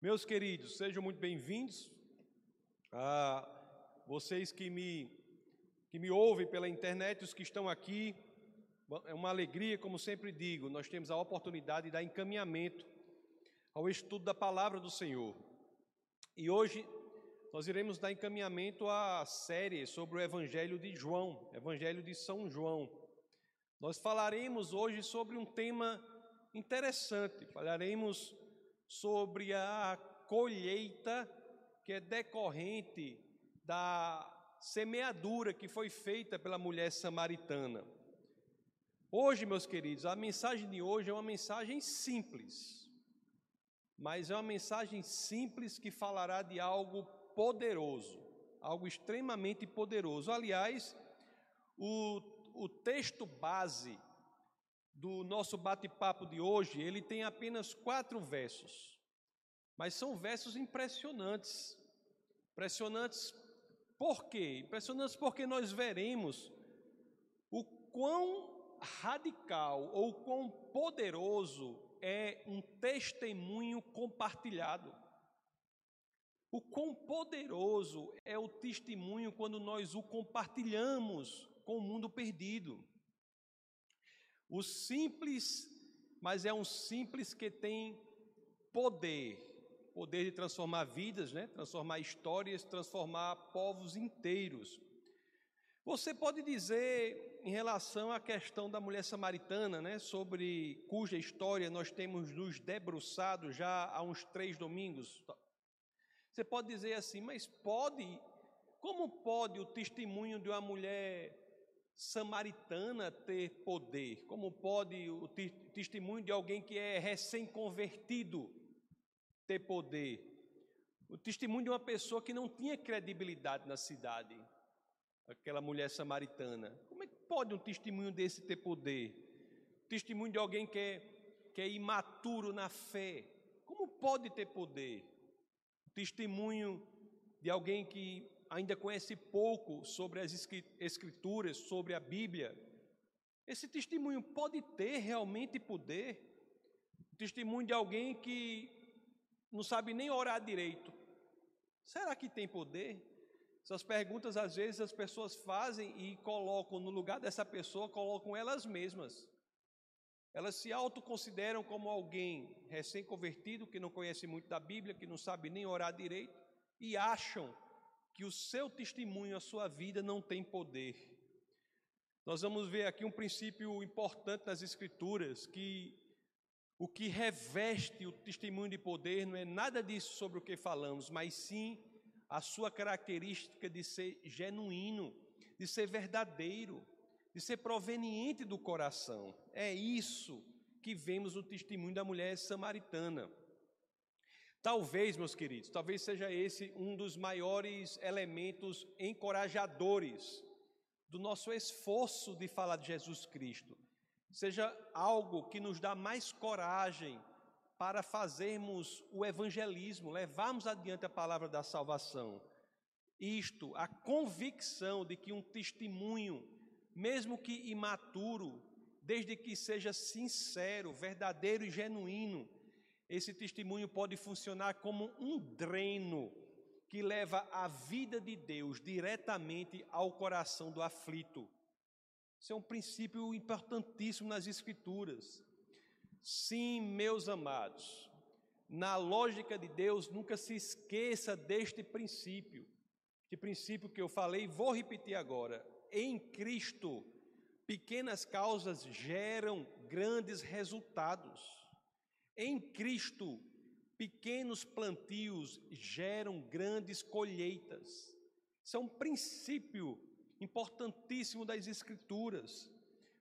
Meus queridos, sejam muito bem-vindos. Ah, vocês que me, que me ouvem pela internet, os que estão aqui, é uma alegria, como sempre digo, nós temos a oportunidade de dar encaminhamento ao estudo da palavra do Senhor. E hoje nós iremos dar encaminhamento à série sobre o Evangelho de João, Evangelho de São João. Nós falaremos hoje sobre um tema interessante, falaremos sobre a colheita que é decorrente da semeadura que foi feita pela mulher samaritana. Hoje, meus queridos, a mensagem de hoje é uma mensagem simples, mas é uma mensagem simples que falará de algo poderoso, algo extremamente poderoso. Aliás, o, o texto base do nosso bate-papo de hoje, ele tem apenas quatro versos, mas são versos impressionantes. Impressionantes por quê? Impressionantes porque nós veremos o quão radical ou quão poderoso é um testemunho compartilhado. O quão poderoso é o testemunho quando nós o compartilhamos com o mundo perdido. O simples, mas é um simples que tem poder, poder de transformar vidas, né? transformar histórias, transformar povos inteiros. Você pode dizer em relação à questão da mulher samaritana, né, sobre cuja história nós temos nos debruçado já há uns três domingos. Você pode dizer assim, mas pode, como pode o testemunho de uma mulher samaritana ter poder? Como pode o testemunho de alguém que é recém-convertido ter poder? O testemunho de uma pessoa que não tinha credibilidade na cidade, aquela mulher samaritana. Como é que pode um testemunho desse ter poder? O testemunho de alguém que é, que é imaturo na fé. Como pode ter poder? O testemunho de alguém que ainda conhece pouco sobre as Escrituras, sobre a Bíblia, esse testemunho pode ter realmente poder? O testemunho de alguém que não sabe nem orar direito. Será que tem poder? Essas perguntas, às vezes, as pessoas fazem e colocam no lugar dessa pessoa, colocam elas mesmas. Elas se autoconsideram como alguém recém-convertido, que não conhece muito da Bíblia, que não sabe nem orar direito, e acham que o seu testemunho, a sua vida não tem poder. Nós vamos ver aqui um princípio importante nas Escrituras, que o que reveste o testemunho de poder não é nada disso sobre o que falamos, mas sim a sua característica de ser genuíno, de ser verdadeiro, de ser proveniente do coração. É isso que vemos no testemunho da mulher samaritana. Talvez, meus queridos, talvez seja esse um dos maiores elementos encorajadores do nosso esforço de falar de Jesus Cristo. Seja algo que nos dá mais coragem para fazermos o evangelismo, levarmos adiante a palavra da salvação. Isto, a convicção de que um testemunho, mesmo que imaturo, desde que seja sincero, verdadeiro e genuíno, esse testemunho pode funcionar como um dreno que leva a vida de Deus diretamente ao coração do aflito. Isso é um princípio importantíssimo nas Escrituras. Sim, meus amados, na lógica de Deus, nunca se esqueça deste princípio. Que princípio que eu falei, vou repetir agora. Em Cristo, pequenas causas geram grandes resultados. Em Cristo, pequenos plantios geram grandes colheitas. Isso é um princípio importantíssimo das Escrituras.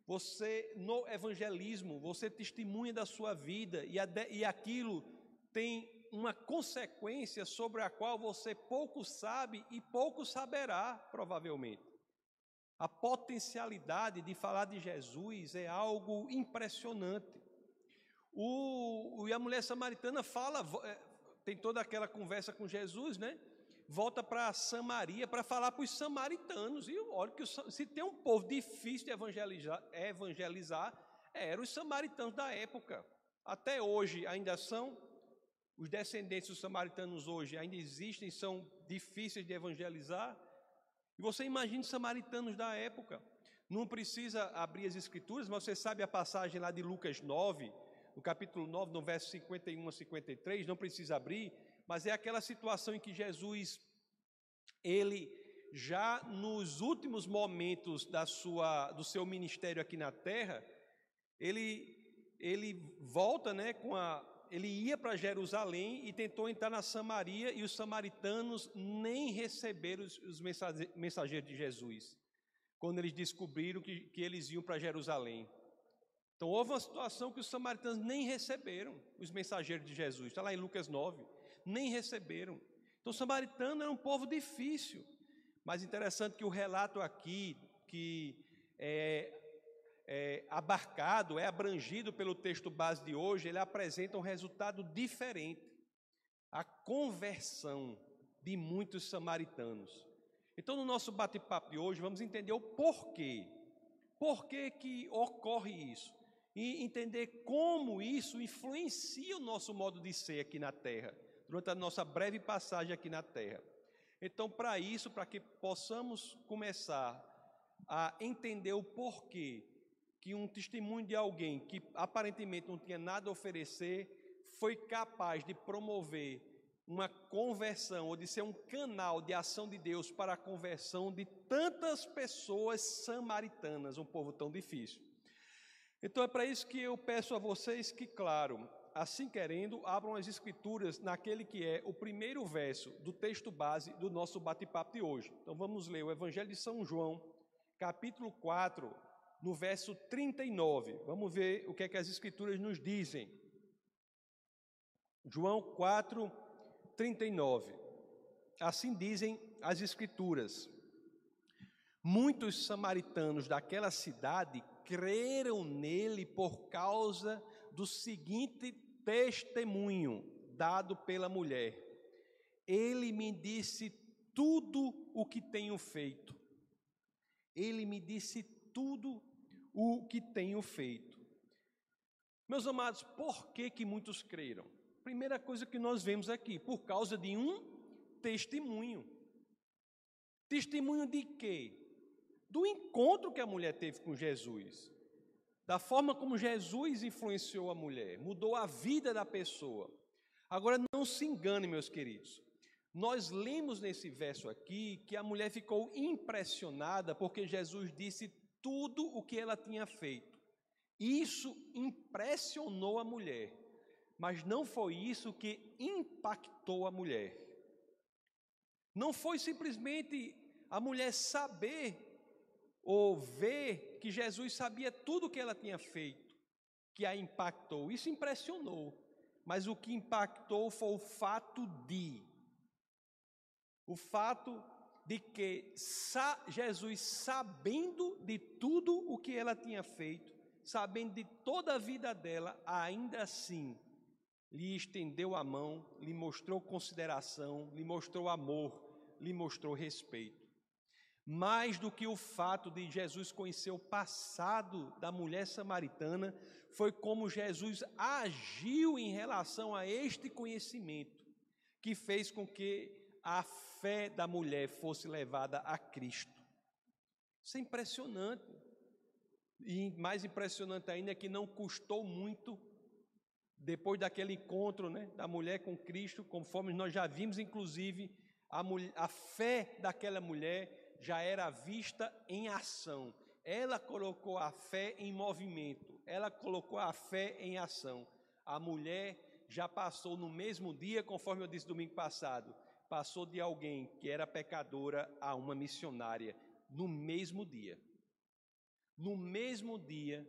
Você, no evangelismo, você testemunha da sua vida e, e aquilo tem uma consequência sobre a qual você pouco sabe e pouco saberá, provavelmente. A potencialidade de falar de Jesus é algo impressionante. O, e a mulher samaritana fala, é, tem toda aquela conversa com Jesus, né? Volta para Samaria para falar para os samaritanos. E olha que se tem um povo difícil de evangelizar, evangelizar eram os samaritanos da época. Até hoje ainda são. Os descendentes dos samaritanos hoje ainda existem, são difíceis de evangelizar. E você imagina os samaritanos da época. Não precisa abrir as escrituras, mas você sabe a passagem lá de Lucas 9, no capítulo 9, no verso 51 a 53, não precisa abrir, mas é aquela situação em que Jesus, ele já nos últimos momentos da sua, do seu ministério aqui na terra, ele, ele volta, né, com a, ele ia para Jerusalém e tentou entrar na Samaria e os samaritanos nem receberam os, os mensageiros de Jesus, quando eles descobriram que, que eles iam para Jerusalém. Então houve uma situação que os samaritanos nem receberam os mensageiros de Jesus, está lá em Lucas 9, nem receberam. Então o samaritano era um povo difícil, mas interessante que o relato aqui, que é, é abarcado, é abrangido pelo texto base de hoje, ele apresenta um resultado diferente. A conversão de muitos samaritanos. Então, no nosso bate-papo de hoje, vamos entender o porquê. Por que, que ocorre isso? E entender como isso influencia o nosso modo de ser aqui na Terra, durante a nossa breve passagem aqui na Terra. Então, para isso, para que possamos começar a entender o porquê que um testemunho de alguém que aparentemente não tinha nada a oferecer foi capaz de promover uma conversão ou de ser um canal de ação de Deus para a conversão de tantas pessoas samaritanas, um povo tão difícil. Então é para isso que eu peço a vocês que, claro, assim querendo, abram as escrituras naquele que é o primeiro verso do texto base do nosso bate-papo de hoje. Então vamos ler o Evangelho de São João, capítulo 4, no verso 39. Vamos ver o que é que as escrituras nos dizem. João 4, 39. Assim dizem as escrituras. Muitos samaritanos daquela cidade creram nele por causa do seguinte testemunho dado pela mulher. Ele me disse tudo o que tenho feito. Ele me disse tudo o que tenho feito. Meus amados, por que que muitos creram? Primeira coisa que nós vemos aqui, por causa de um testemunho. Testemunho de quê? Do encontro que a mulher teve com Jesus da forma como Jesus influenciou a mulher, mudou a vida da pessoa. Agora, não se engane, meus queridos. Nós lemos nesse verso aqui que a mulher ficou impressionada porque Jesus disse tudo o que ela tinha feito. Isso impressionou a mulher, mas não foi isso que impactou a mulher. Não foi simplesmente a mulher saber ou ver que Jesus sabia tudo o que ela tinha feito, que a impactou. Isso impressionou. Mas o que impactou foi o fato de o fato de que Jesus, sabendo de tudo o que ela tinha feito, sabendo de toda a vida dela, ainda assim lhe estendeu a mão, lhe mostrou consideração, lhe mostrou amor, lhe mostrou respeito mais do que o fato de Jesus conhecer o passado da mulher samaritana, foi como Jesus agiu em relação a este conhecimento, que fez com que a fé da mulher fosse levada a Cristo. Isso é impressionante. E mais impressionante ainda é que não custou muito, depois daquele encontro né, da mulher com Cristo, conforme nós já vimos, inclusive, a, mulher, a fé daquela mulher já era vista em ação. Ela colocou a fé em movimento, ela colocou a fé em ação. A mulher já passou no mesmo dia, conforme eu disse domingo passado, passou de alguém que era pecadora a uma missionária, no mesmo dia. No mesmo dia,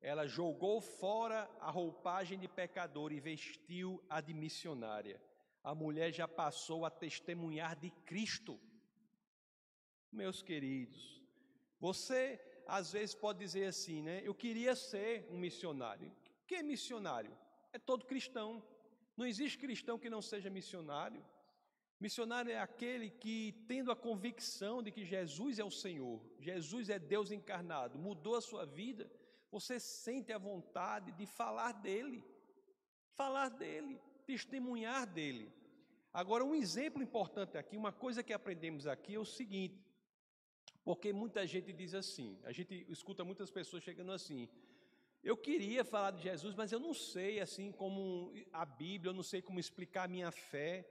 ela jogou fora a roupagem de pecador e vestiu a de missionária. A mulher já passou a testemunhar de Cristo. Meus queridos, você às vezes pode dizer assim, né? Eu queria ser um missionário. O que é missionário? É todo cristão. Não existe cristão que não seja missionário. Missionário é aquele que, tendo a convicção de que Jesus é o Senhor, Jesus é Deus encarnado, mudou a sua vida, você sente a vontade de falar dele. Falar dele. testemunhar dele. Agora, um exemplo importante aqui, uma coisa que aprendemos aqui é o seguinte: porque muita gente diz assim, a gente escuta muitas pessoas chegando assim. Eu queria falar de Jesus, mas eu não sei assim como a Bíblia, eu não sei como explicar a minha fé.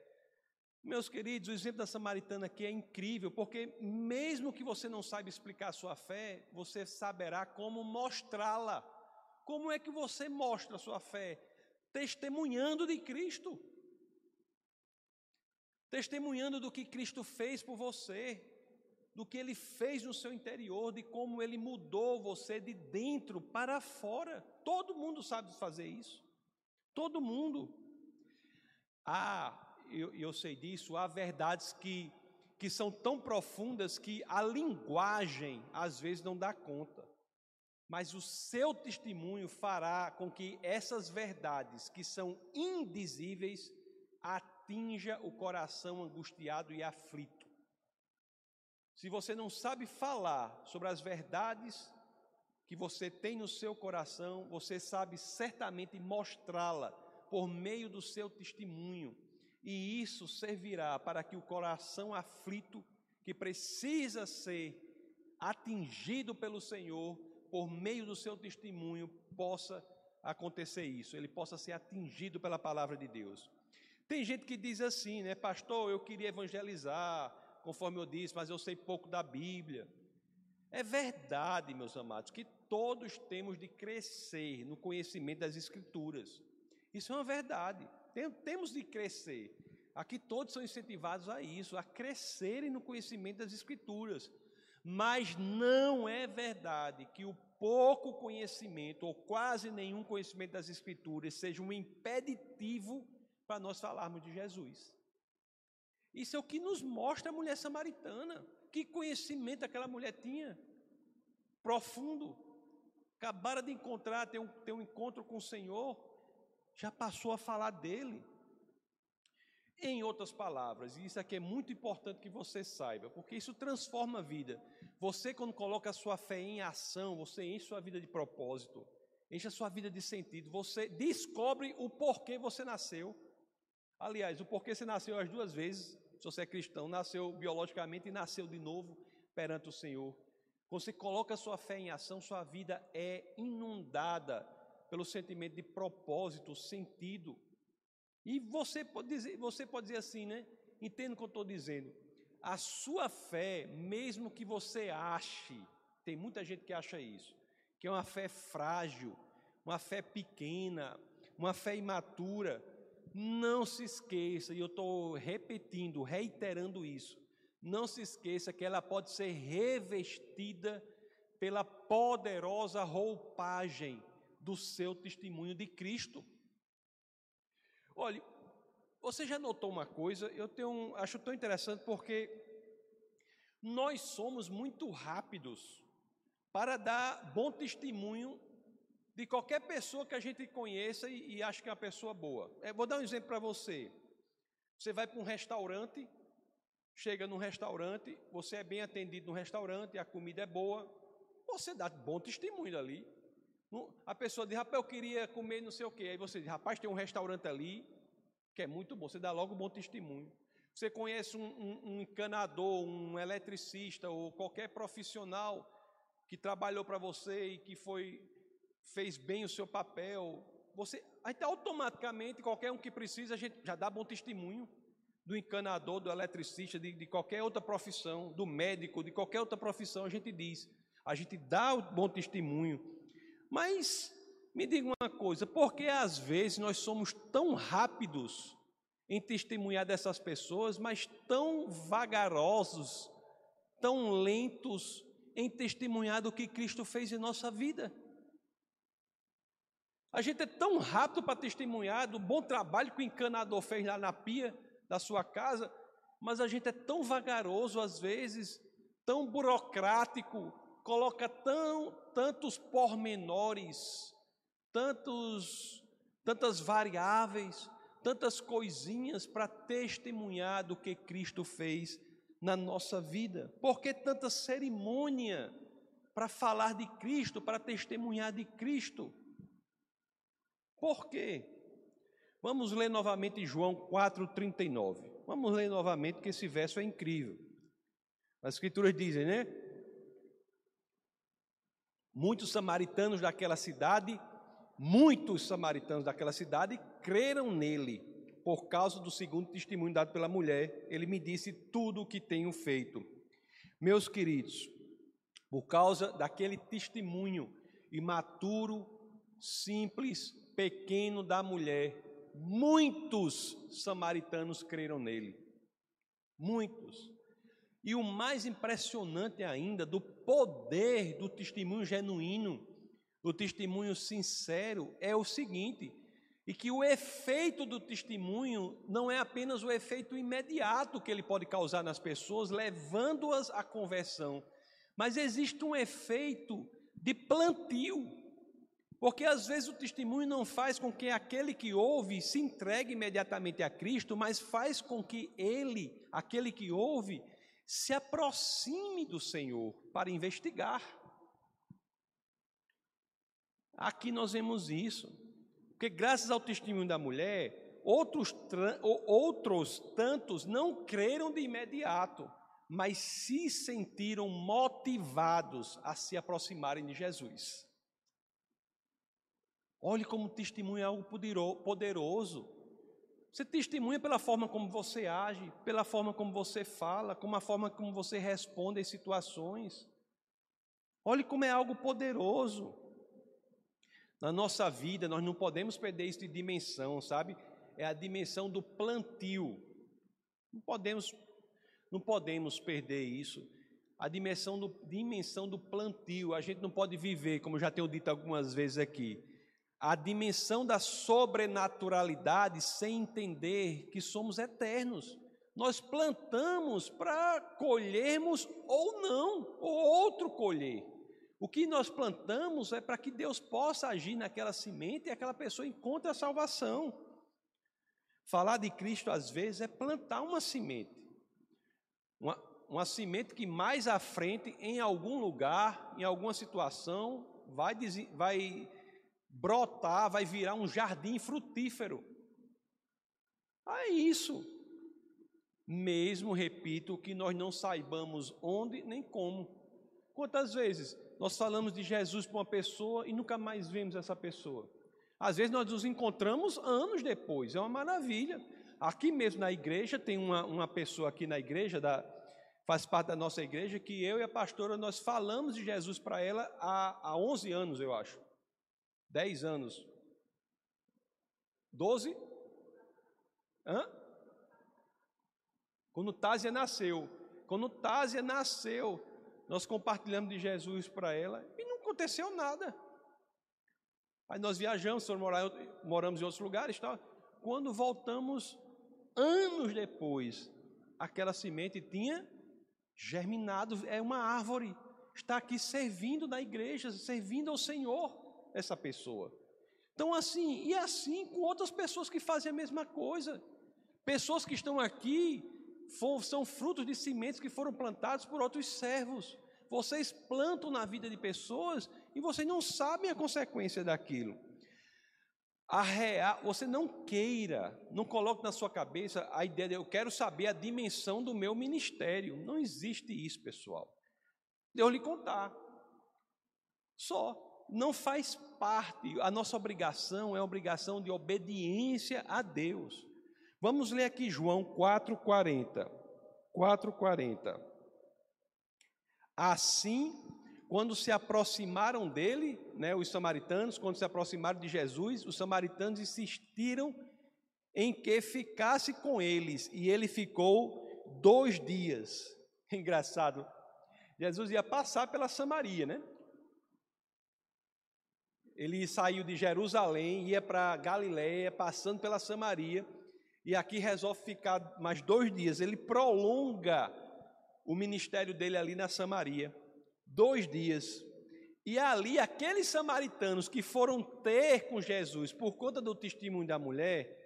Meus queridos, o exemplo da samaritana aqui é incrível, porque mesmo que você não saiba explicar a sua fé, você saberá como mostrá-la. Como é que você mostra a sua fé? Testemunhando de Cristo. Testemunhando do que Cristo fez por você do que ele fez no seu interior, de como ele mudou você de dentro para fora. Todo mundo sabe fazer isso. Todo mundo. Ah, eu, eu sei disso, há verdades que, que são tão profundas que a linguagem às vezes não dá conta. Mas o seu testemunho fará com que essas verdades, que são indizíveis, atinja o coração angustiado e aflito. Se você não sabe falar sobre as verdades que você tem no seu coração, você sabe certamente mostrá-la por meio do seu testemunho. E isso servirá para que o coração aflito, que precisa ser atingido pelo Senhor, por meio do seu testemunho, possa acontecer isso, ele possa ser atingido pela palavra de Deus. Tem gente que diz assim, né, pastor, eu queria evangelizar, conforme eu disse, mas eu sei pouco da Bíblia. É verdade, meus amados, que todos temos de crescer no conhecimento das Escrituras. Isso é uma verdade. Temos de crescer. Aqui todos são incentivados a isso, a crescerem no conhecimento das Escrituras. Mas não é verdade que o pouco conhecimento, ou quase nenhum conhecimento das Escrituras, seja um impeditivo para nós falarmos de Jesus. Isso é o que nos mostra a mulher samaritana. Que conhecimento aquela mulher tinha? Profundo. Acabara de encontrar, ter um, ter um encontro com o Senhor, já passou a falar dele. Em outras palavras, e isso aqui é muito importante que você saiba, porque isso transforma a vida. Você, quando coloca a sua fé em ação, você enche sua vida de propósito, enche a sua vida de sentido, você descobre o porquê você nasceu. Aliás, o porquê você nasceu as duas vezes, se você é cristão, nasceu biologicamente e nasceu de novo perante o Senhor. Quando você coloca sua fé em ação, sua vida é inundada pelo sentimento de propósito, sentido. E você pode dizer, você pode dizer assim, né? Entendo o que eu estou dizendo. A sua fé, mesmo que você ache, tem muita gente que acha isso, que é uma fé frágil, uma fé pequena, uma fé imatura, não se esqueça, e eu estou repetindo, reiterando isso, não se esqueça que ela pode ser revestida pela poderosa roupagem do seu testemunho de Cristo. Olhe, você já notou uma coisa? Eu tenho, acho tão interessante porque nós somos muito rápidos para dar bom testemunho de qualquer pessoa que a gente conheça e, e acha que é uma pessoa boa. É, vou dar um exemplo para você. Você vai para um restaurante, chega num restaurante, você é bem atendido no restaurante, a comida é boa, você dá bom testemunho ali. A pessoa diz, rapaz, eu queria comer não sei o quê. Aí você diz, rapaz, tem um restaurante ali que é muito bom. Você dá logo bom testemunho. Você conhece um, um, um encanador, um eletricista ou qualquer profissional que trabalhou para você e que foi fez bem o seu papel. Você, aí tá automaticamente, qualquer um que precisa, a gente já dá bom testemunho do encanador, do eletricista, de, de qualquer outra profissão, do médico, de qualquer outra profissão, a gente diz. A gente dá o bom testemunho. Mas me diga uma coisa, por que às vezes nós somos tão rápidos em testemunhar dessas pessoas, mas tão vagarosos, tão lentos em testemunhar do que Cristo fez em nossa vida? A gente é tão rápido para testemunhar do bom trabalho que o encanador fez lá na pia da sua casa, mas a gente é tão vagaroso às vezes, tão burocrático, coloca tão, tantos pormenores, tantos, tantas variáveis, tantas coisinhas para testemunhar do que Cristo fez na nossa vida. Por que tanta cerimônia para falar de Cristo, para testemunhar de Cristo? Por quê? Vamos ler novamente João 4,39. Vamos ler novamente, porque esse verso é incrível. As escrituras dizem, né? Muitos samaritanos daquela cidade, muitos samaritanos daquela cidade creram nele, por causa do segundo testemunho dado pela mulher. Ele me disse tudo o que tenho feito. Meus queridos, por causa daquele testemunho imaturo, simples, pequeno da mulher, muitos samaritanos creram nele. Muitos. E o mais impressionante ainda, do poder do testemunho genuíno, do testemunho sincero, é o seguinte: e que o efeito do testemunho não é apenas o efeito imediato que ele pode causar nas pessoas, levando-as à conversão, mas existe um efeito de plantio. Porque às vezes o testemunho não faz com que aquele que ouve se entregue imediatamente a Cristo, mas faz com que ele, aquele que ouve, se aproxime do Senhor para investigar. Aqui nós vemos isso, porque graças ao testemunho da mulher, outros, outros tantos não creram de imediato, mas se sentiram motivados a se aproximarem de Jesus. Olhe como testemunho é algo poderoso. Você testemunha pela forma como você age, pela forma como você fala, como a forma como você responde às situações. Olhe como é algo poderoso. Na nossa vida, nós não podemos perder isso de dimensão, sabe? É a dimensão do plantio. Não podemos, não podemos perder isso. A dimensão do, dimensão do plantio. A gente não pode viver, como já tenho dito algumas vezes aqui, a dimensão da sobrenaturalidade sem entender que somos eternos. Nós plantamos para colhermos ou não, ou outro colher. O que nós plantamos é para que Deus possa agir naquela semente e aquela pessoa encontre a salvação. Falar de Cristo às vezes é plantar uma semente. Uma, uma semente que mais à frente, em algum lugar, em alguma situação, vai, vai brotar, vai virar um jardim frutífero. É isso. Mesmo, repito, que nós não saibamos onde nem como. Quantas vezes nós falamos de Jesus para uma pessoa e nunca mais vemos essa pessoa? Às vezes nós nos encontramos anos depois, é uma maravilha. Aqui mesmo na igreja, tem uma, uma pessoa aqui na igreja, da, faz parte da nossa igreja, que eu e a pastora nós falamos de Jesus para ela há, há 11 anos, eu acho. Dez anos. Doze? Hã? Quando Tásia nasceu. Quando Tásia nasceu, nós compartilhamos de Jesus para ela e não aconteceu nada. Aí nós viajamos, moramos em outros lugares. Tá? Quando voltamos, anos depois, aquela semente tinha germinado, é uma árvore, está aqui servindo na igreja, servindo ao Senhor essa pessoa. Então, assim, e assim com outras pessoas que fazem a mesma coisa. Pessoas que estão aqui são frutos de sementes que foram plantados por outros servos. Vocês plantam na vida de pessoas e vocês não sabem a consequência daquilo. A real, você não queira, não coloque na sua cabeça a ideia de eu quero saber a dimensão do meu ministério. Não existe isso, pessoal. Deus lhe contar. Só não faz parte, a nossa obrigação é a obrigação de obediência a Deus. Vamos ler aqui João 4,40. 4,40. Assim, quando se aproximaram dele, né, os samaritanos, quando se aproximaram de Jesus, os samaritanos insistiram em que ficasse com eles, e ele ficou dois dias. Engraçado. Jesus ia passar pela Samaria, né? Ele saiu de Jerusalém, ia para Galiléia, passando pela Samaria, e aqui resolve ficar mais dois dias. Ele prolonga o ministério dele ali na Samaria, dois dias. E ali, aqueles samaritanos que foram ter com Jesus por conta do testemunho da mulher,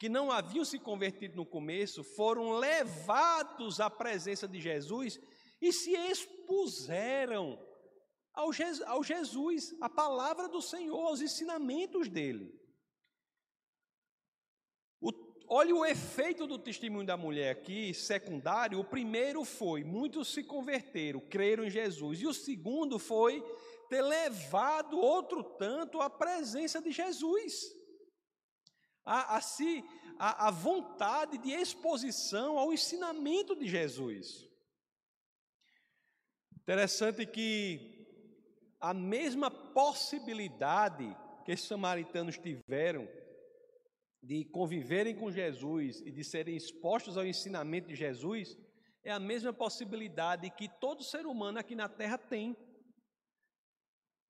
que não haviam se convertido no começo, foram levados à presença de Jesus e se expuseram ao, Je ao Jesus, a palavra do Senhor, aos ensinamentos dele. olha o efeito do testemunho da mulher aqui, secundário. O primeiro foi: muitos se converteram, creram em Jesus. E o segundo foi ter levado outro tanto à presença de Jesus. A, a, si, a, a vontade de exposição ao ensinamento de Jesus. Interessante que a mesma possibilidade que esses samaritanos tiveram de conviverem com Jesus e de serem expostos ao ensinamento de Jesus é a mesma possibilidade que todo ser humano aqui na terra tem.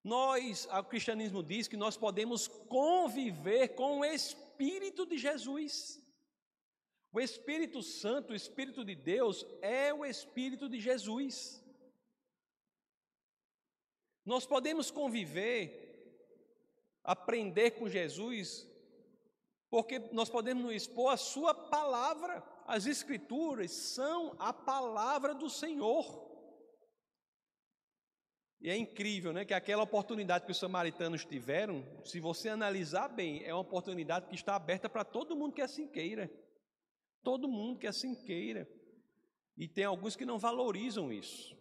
Nós, o cristianismo diz que nós podemos conviver com o Espírito de Jesus. O Espírito Santo, o Espírito de Deus, é o Espírito de Jesus. Nós podemos conviver, aprender com Jesus, porque nós podemos nos expor a Sua palavra. As Escrituras são a palavra do Senhor. E é incrível, né, que aquela oportunidade que os samaritanos tiveram, se você analisar bem, é uma oportunidade que está aberta para todo mundo que assim queira. Todo mundo que assim queira. E tem alguns que não valorizam isso.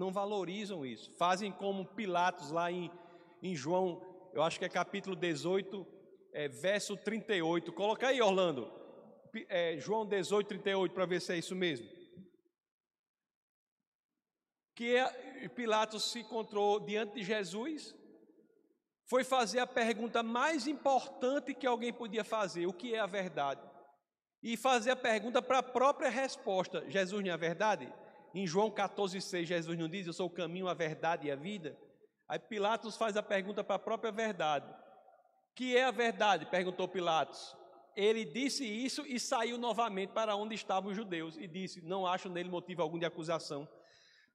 Não valorizam isso. Fazem como Pilatos lá em, em João, eu acho que é capítulo 18, é, verso 38. Coloca aí, Orlando. É, João 18, 38, para ver se é isso mesmo. Que é, Pilatos se encontrou diante de Jesus, foi fazer a pergunta mais importante que alguém podia fazer: o que é a verdade? E fazer a pergunta para a própria resposta: Jesus não é a verdade? Em João 14,6, Jesus não diz: Eu sou o caminho, a verdade e a vida? Aí Pilatos faz a pergunta para a própria verdade. Que é a verdade? perguntou Pilatos. Ele disse isso e saiu novamente para onde estavam os judeus e disse: Não acho nele motivo algum de acusação.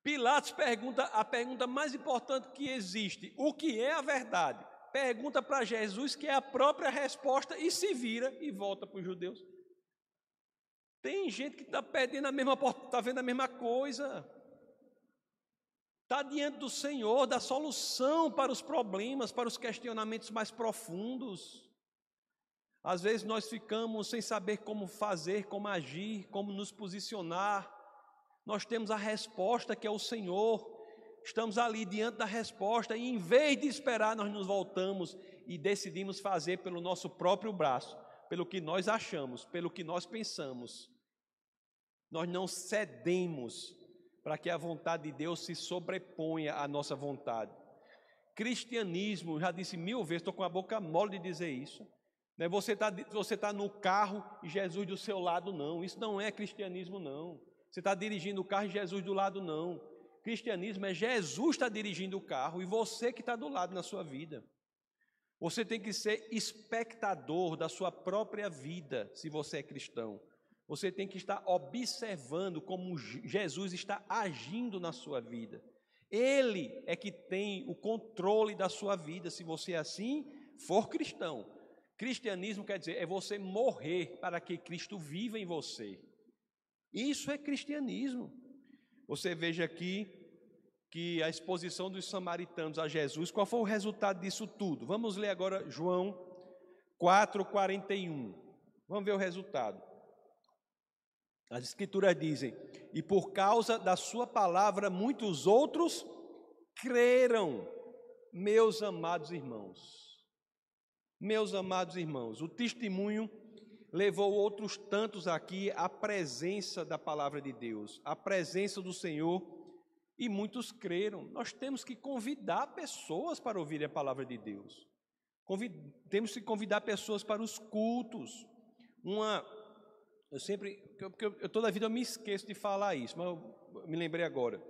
Pilatos pergunta a pergunta mais importante que existe: O que é a verdade? Pergunta para Jesus, que é a própria resposta, e se vira e volta para os judeus. Tem gente que está perdendo a mesma está vendo a mesma coisa. Está diante do Senhor, da solução para os problemas, para os questionamentos mais profundos. Às vezes nós ficamos sem saber como fazer, como agir, como nos posicionar. Nós temos a resposta que é o Senhor. Estamos ali diante da resposta e em vez de esperar, nós nos voltamos e decidimos fazer pelo nosso próprio braço, pelo que nós achamos, pelo que nós pensamos. Nós não cedemos para que a vontade de Deus se sobreponha à nossa vontade. Cristianismo, já disse mil vezes, estou com a boca mole de dizer isso. Né? Você está você tá no carro e Jesus do seu lado, não. Isso não é cristianismo, não. Você está dirigindo o carro e Jesus do lado, não. Cristianismo é Jesus está dirigindo o carro e você que está do lado na sua vida. Você tem que ser espectador da sua própria vida, se você é cristão. Você tem que estar observando como Jesus está agindo na sua vida. Ele é que tem o controle da sua vida, se você assim for cristão. Cristianismo quer dizer é você morrer para que Cristo viva em você. Isso é cristianismo. Você veja aqui que a exposição dos samaritanos a Jesus, qual foi o resultado disso tudo? Vamos ler agora João 4:41. Vamos ver o resultado. As Escrituras dizem: E por causa da Sua palavra, muitos outros creram, meus amados irmãos. Meus amados irmãos, o testemunho levou outros tantos aqui à presença da palavra de Deus, à presença do Senhor, e muitos creram. Nós temos que convidar pessoas para ouvir a palavra de Deus. Convid... Temos que convidar pessoas para os cultos. Uma eu sempre, porque eu, toda a vida eu me esqueço de falar isso, mas eu me lembrei agora.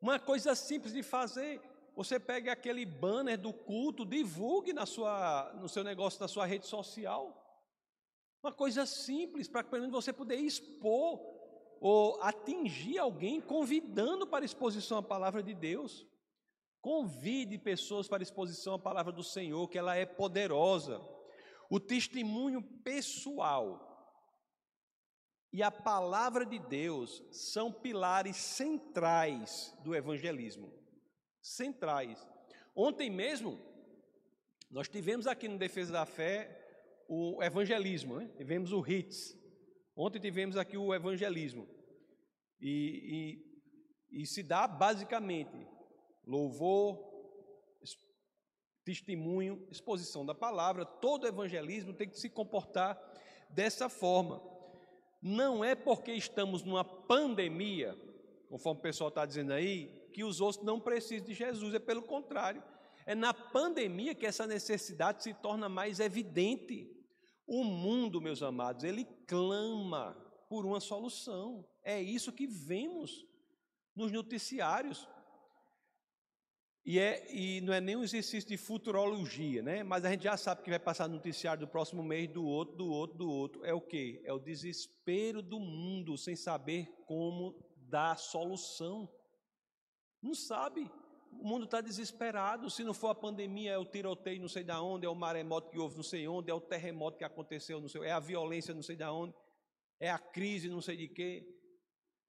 Uma coisa simples de fazer, você pega aquele banner do culto, divulgue na sua, no seu negócio, na sua rede social. Uma coisa simples, para pelo menos você poder expor ou atingir alguém, convidando para exposição a palavra de Deus. Convide pessoas para exposição à palavra do Senhor, que ela é poderosa. O testemunho pessoal e a palavra de Deus são pilares centrais do evangelismo. Centrais. Ontem mesmo, nós tivemos aqui no Defesa da Fé o evangelismo, né? tivemos o HITS. Ontem tivemos aqui o evangelismo. E, e, e se dá basicamente louvor, testemunho, exposição da palavra. Todo evangelismo tem que se comportar dessa forma. Não é porque estamos numa pandemia, conforme o pessoal está dizendo aí, que os outros não precisam de Jesus, é pelo contrário. É na pandemia que essa necessidade se torna mais evidente. O mundo, meus amados, ele clama por uma solução. É isso que vemos nos noticiários. E, é, e não é nem um exercício de futurologia, né? mas a gente já sabe que vai passar no noticiário do próximo mês, do outro, do outro, do outro. É o quê? É o desespero do mundo sem saber como dar solução. Não sabe. O mundo está desesperado. Se não for a pandemia, é o tiroteio não sei de onde, é o maremoto que houve não sei onde, é o terremoto que aconteceu não sei é a violência não sei de onde, é a crise não sei de quê.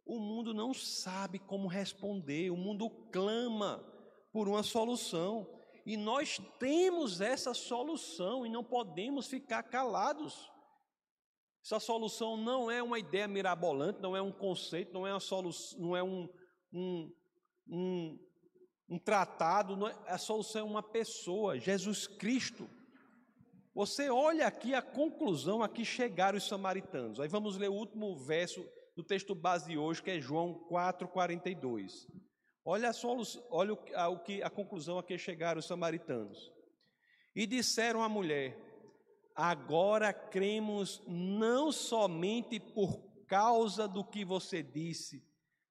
O mundo não sabe como responder, o mundo clama por uma solução. E nós temos essa solução e não podemos ficar calados. Essa solução não é uma ideia mirabolante, não é um conceito, não é, uma solução, não é um, um, um, um tratado, é, a solução é uma pessoa, Jesus Cristo. Você olha aqui a conclusão a que chegaram os samaritanos. Aí vamos ler o último verso do texto base de hoje, que é João 4, 42. Olha, só, olha a, o que, a conclusão a que chegaram os samaritanos. E disseram à mulher: Agora cremos não somente por causa do que você disse,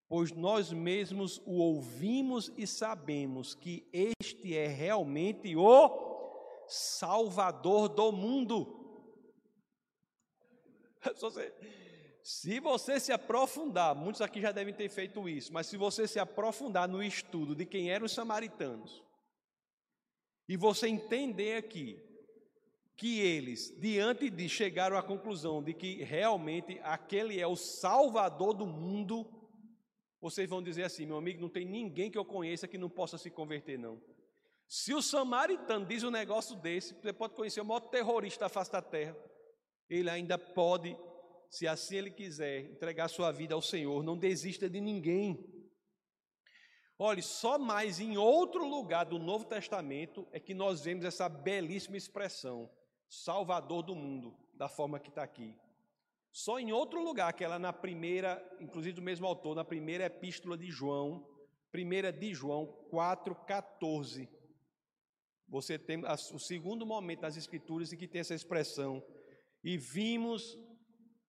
pois nós mesmos o ouvimos e sabemos que este é realmente o Salvador do mundo. Se você se aprofundar, muitos aqui já devem ter feito isso, mas se você se aprofundar no estudo de quem eram os samaritanos, e você entender aqui que eles, diante de chegaram à conclusão de que realmente aquele é o salvador do mundo, vocês vão dizer assim, meu amigo, não tem ninguém que eu conheça que não possa se converter, não. Se o samaritano diz um negócio desse, você pode conhecer o maior terrorista da face da terra, ele ainda pode se assim ele quiser, entregar sua vida ao Senhor, não desista de ninguém. Olhe, só mais em outro lugar do Novo Testamento é que nós vemos essa belíssima expressão, Salvador do mundo, da forma que está aqui. Só em outro lugar, que ela na primeira, inclusive do mesmo autor, na primeira epístola de João, primeira de João 4,14. Você tem o segundo momento das Escrituras em que tem essa expressão. E vimos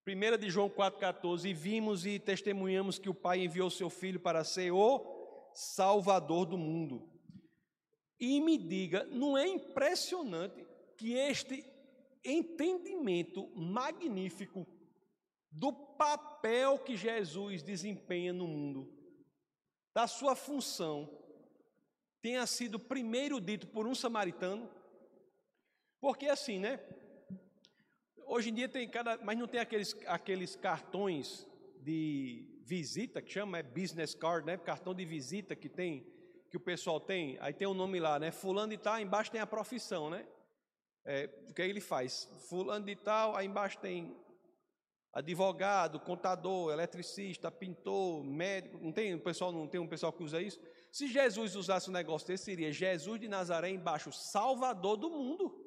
1 de João 4,14, e vimos e testemunhamos que o Pai enviou seu Filho para ser o Salvador do mundo. E me diga, não é impressionante que este entendimento magnífico do papel que Jesus desempenha no mundo, da sua função, tenha sido primeiro dito por um samaritano? Porque assim, né? Hoje em dia tem cada, mas não tem aqueles, aqueles cartões de visita que chama é business card, né? Cartão de visita que tem, que o pessoal tem. Aí tem o um nome lá, né? Fulano de tal, embaixo tem a profissão, né? É, o que ele faz? Fulano de tal, aí embaixo tem advogado, contador, eletricista, pintor, médico. Não tem o pessoal não tem um pessoal que usa isso. Se Jesus usasse um negócio desse, seria Jesus de Nazaré embaixo, Salvador do mundo.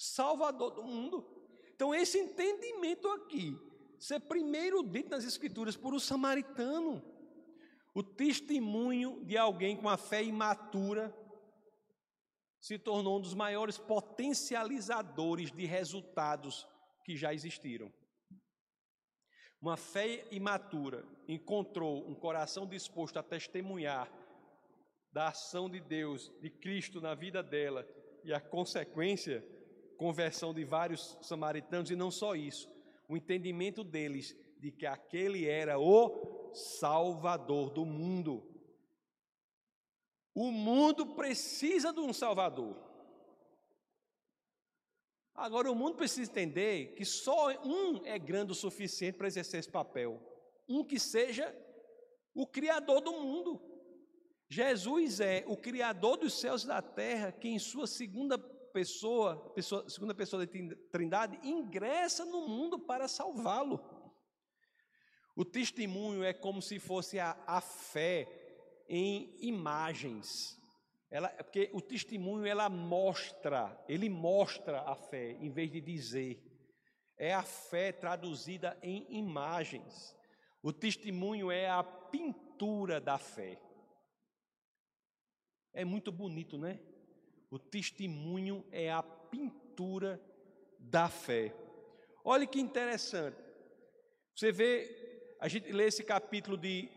Salvador do mundo. Então, esse entendimento aqui, ser primeiro dito nas Escrituras por um samaritano, o testemunho de alguém com a fé imatura, se tornou um dos maiores potencializadores de resultados que já existiram. Uma fé imatura encontrou um coração disposto a testemunhar da ação de Deus, de Cristo na vida dela, e a consequência conversão de vários samaritanos, e não só isso, o entendimento deles de que aquele era o Salvador do mundo. O mundo precisa de um Salvador. Agora, o mundo precisa entender que só um é grande o suficiente para exercer esse papel. Um que seja o Criador do mundo. Jesus é o Criador dos céus e da terra, que em sua segunda pessoa, pessoa, segunda pessoa da Trindade, ingressa no mundo para salvá-lo. O testemunho é como se fosse a, a fé em imagens. Ela, é porque o testemunho ela mostra, ele mostra a fé em vez de dizer. É a fé traduzida em imagens. O testemunho é a pintura da fé. É muito bonito, né? O testemunho é a pintura da fé. Olha que interessante. Você vê, a gente lê esse capítulo de,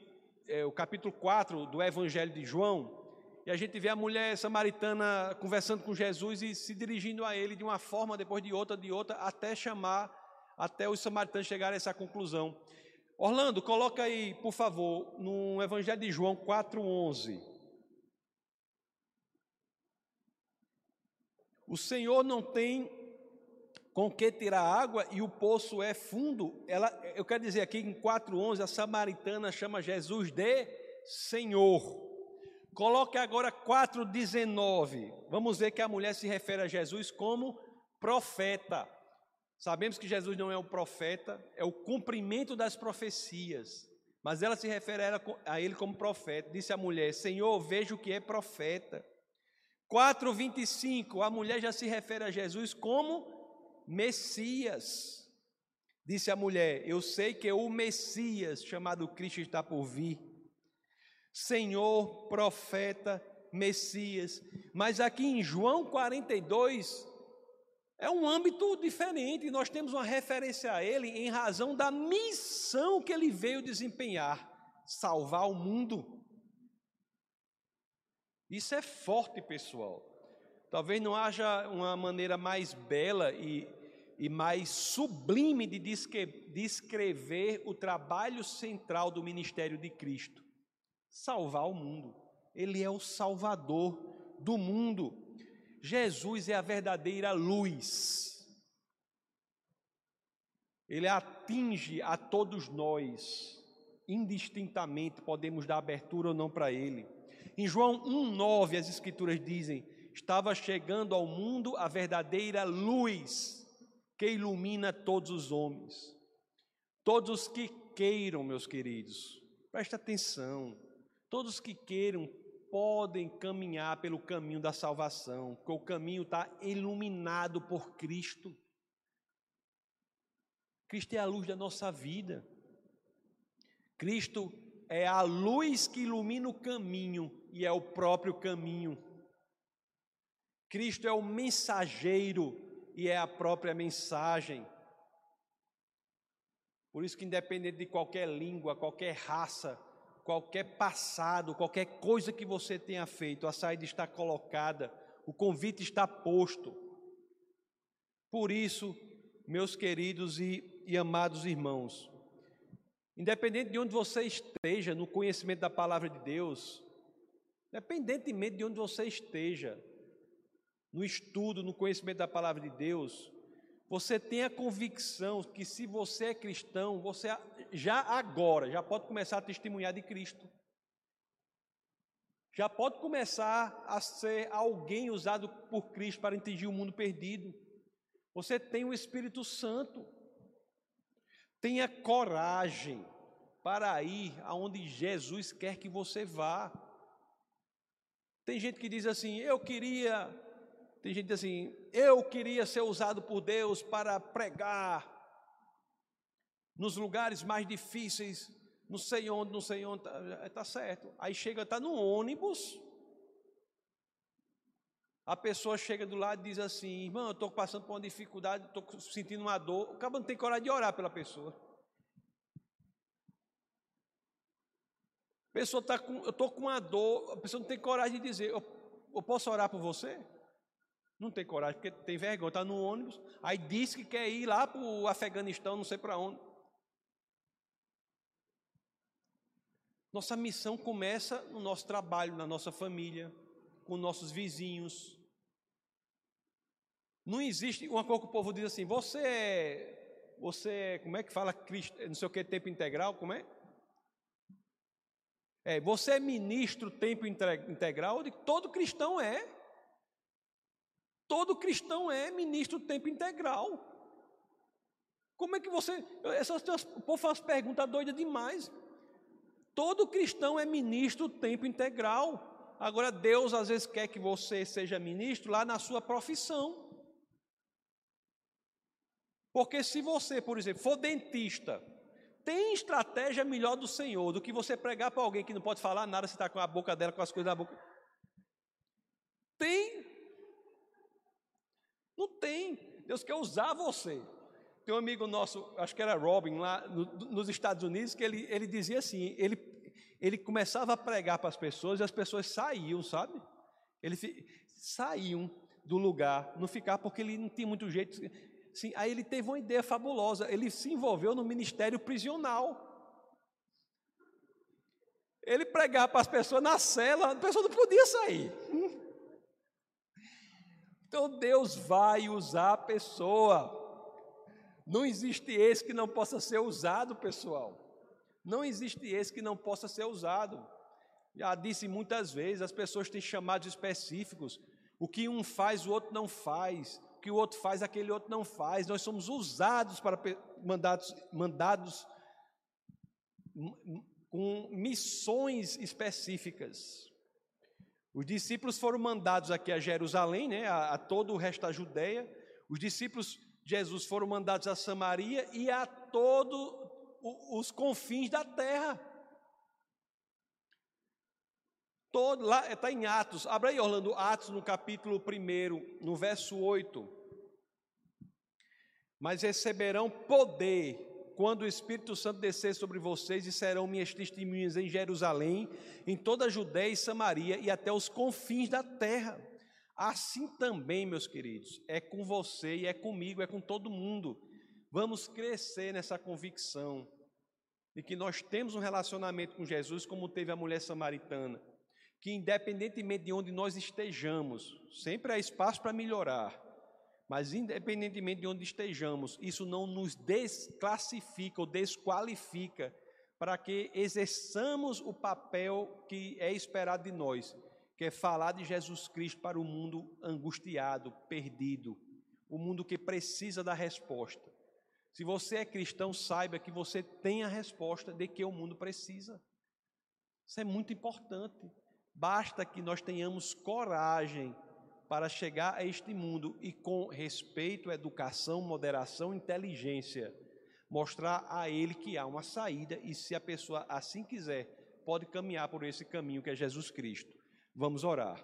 é, o capítulo 4 do Evangelho de João, e a gente vê a mulher samaritana conversando com Jesus e se dirigindo a ele de uma forma, depois de outra, de outra, até chamar, até os samaritanos chegarem a essa conclusão. Orlando, coloca aí, por favor, no Evangelho de João 4,11. O Senhor não tem com que tirar água e o poço é fundo. Ela, eu quero dizer aqui em 4:11 a samaritana chama Jesus de Senhor. Coloque agora 4:19. Vamos ver que a mulher se refere a Jesus como profeta. Sabemos que Jesus não é um profeta, é o cumprimento das profecias. Mas ela se refere a, a ele como profeta. Disse a mulher: Senhor, vejo que é profeta. 4:25, a mulher já se refere a Jesus como Messias. Disse a mulher: Eu sei que o Messias, chamado Cristo, está por vir. Senhor, profeta, Messias. Mas aqui em João 42, é um âmbito diferente. Nós temos uma referência a ele em razão da missão que ele veio desempenhar salvar o mundo. Isso é forte, pessoal. Talvez não haja uma maneira mais bela e, e mais sublime de descrever o trabalho central do ministério de Cristo: salvar o mundo. Ele é o Salvador do mundo. Jesus é a verdadeira luz. Ele atinge a todos nós, indistintamente, podemos dar abertura ou não para Ele. Em João 1,9, as Escrituras dizem: Estava chegando ao mundo a verdadeira luz que ilumina todos os homens. Todos os que queiram, meus queridos, preste atenção. Todos que queiram podem caminhar pelo caminho da salvação, porque o caminho está iluminado por Cristo. Cristo é a luz da nossa vida. Cristo é a luz que ilumina o caminho e é o próprio caminho. Cristo é o mensageiro e é a própria mensagem. Por isso que independente de qualquer língua, qualquer raça, qualquer passado, qualquer coisa que você tenha feito, a saída está colocada, o convite está posto. Por isso, meus queridos e, e amados irmãos, Independente de onde você esteja no conhecimento da palavra de Deus, independentemente de onde você esteja no estudo, no conhecimento da palavra de Deus, você tem a convicção que se você é cristão, você já agora já pode começar a testemunhar de Cristo. Já pode começar a ser alguém usado por Cristo para atingir o mundo perdido. Você tem o Espírito Santo. Tenha coragem para ir aonde Jesus quer que você vá. Tem gente que diz assim: eu queria. Tem gente assim: eu queria ser usado por Deus para pregar nos lugares mais difíceis, não sei onde, não sei onde, tá, tá certo. Aí chega, está no ônibus, a pessoa chega do lado e diz assim: irmão, eu estou passando por uma dificuldade, estou sentindo uma dor. O cara não tem coragem de orar pela pessoa. A pessoa está com, eu estou com uma dor, a pessoa não tem coragem de dizer, eu, eu posso orar por você? Não tem coragem, porque tem vergonha, está no ônibus, aí diz que quer ir lá para o Afeganistão, não sei para onde. Nossa missão começa no nosso trabalho, na nossa família, com nossos vizinhos. Não existe uma coisa que o povo diz assim, você é, você é, como é que fala, não sei o que, tempo integral, como é? É, você é ministro tempo integral? De todo cristão é. Todo cristão é ministro tempo integral. Como é que você. Essas, o povo faz perguntas doidas demais. Todo cristão é ministro tempo integral. Agora, Deus às vezes quer que você seja ministro lá na sua profissão. Porque se você, por exemplo, for dentista, tem estratégia melhor do Senhor do que você pregar para alguém que não pode falar nada, se está com a boca dela, com as coisas da boca. Tem. Não tem. Deus quer usar você. Tem um amigo nosso, acho que era Robin, lá no, nos Estados Unidos, que ele, ele dizia assim: ele, ele começava a pregar para as pessoas e as pessoas saíam, sabe? Ele saíam do lugar, não ficar porque ele não tinha muito jeito. Sim, aí ele teve uma ideia fabulosa. Ele se envolveu no ministério prisional. Ele pregava para as pessoas na cela, a pessoa não podia sair. Então Deus vai usar a pessoa. Não existe esse que não possa ser usado, pessoal. Não existe esse que não possa ser usado. Já disse muitas vezes, as pessoas têm chamados específicos. O que um faz, o outro não faz. O que o outro faz, aquele outro não faz. Nós somos usados para mandados, mandados com missões específicas. Os discípulos foram mandados aqui a Jerusalém, né, a, a todo o resto da Judéia. Os discípulos Jesus foram mandados a Samaria e a todos os confins da terra. Todo, lá está em Atos, abra aí, Orlando, Atos no capítulo 1, no verso 8. Mas receberão poder quando o Espírito Santo descer sobre vocês e serão minhas testemunhas em Jerusalém, em toda a Judéia e Samaria e até os confins da terra. Assim também, meus queridos, é com você e é comigo, é com todo mundo. Vamos crescer nessa convicção de que nós temos um relacionamento com Jesus, como teve a mulher samaritana, que independentemente de onde nós estejamos, sempre há espaço para melhorar, mas independentemente de onde estejamos, isso não nos desclassifica ou desqualifica para que exerçamos o papel que é esperado de nós, que é falar de Jesus Cristo para o mundo angustiado, perdido, o mundo que precisa da resposta. Se você é cristão, saiba que você tem a resposta de que o mundo precisa. Isso é muito importante. Basta que nós tenhamos coragem para chegar a este mundo e, com respeito, educação, moderação, inteligência, mostrar a ele que há uma saída e, se a pessoa assim quiser, pode caminhar por esse caminho que é Jesus Cristo. Vamos orar.